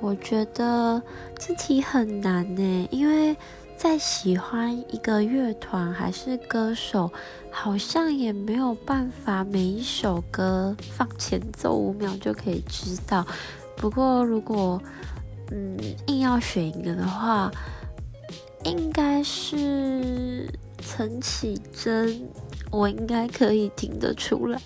我觉得这题很难呢，因为再喜欢一个乐团还是歌手，好像也没有办法每一首歌放前奏五秒就可以知道。不过如果嗯硬要选一个的话，应该是陈绮贞，我应该可以听得出来。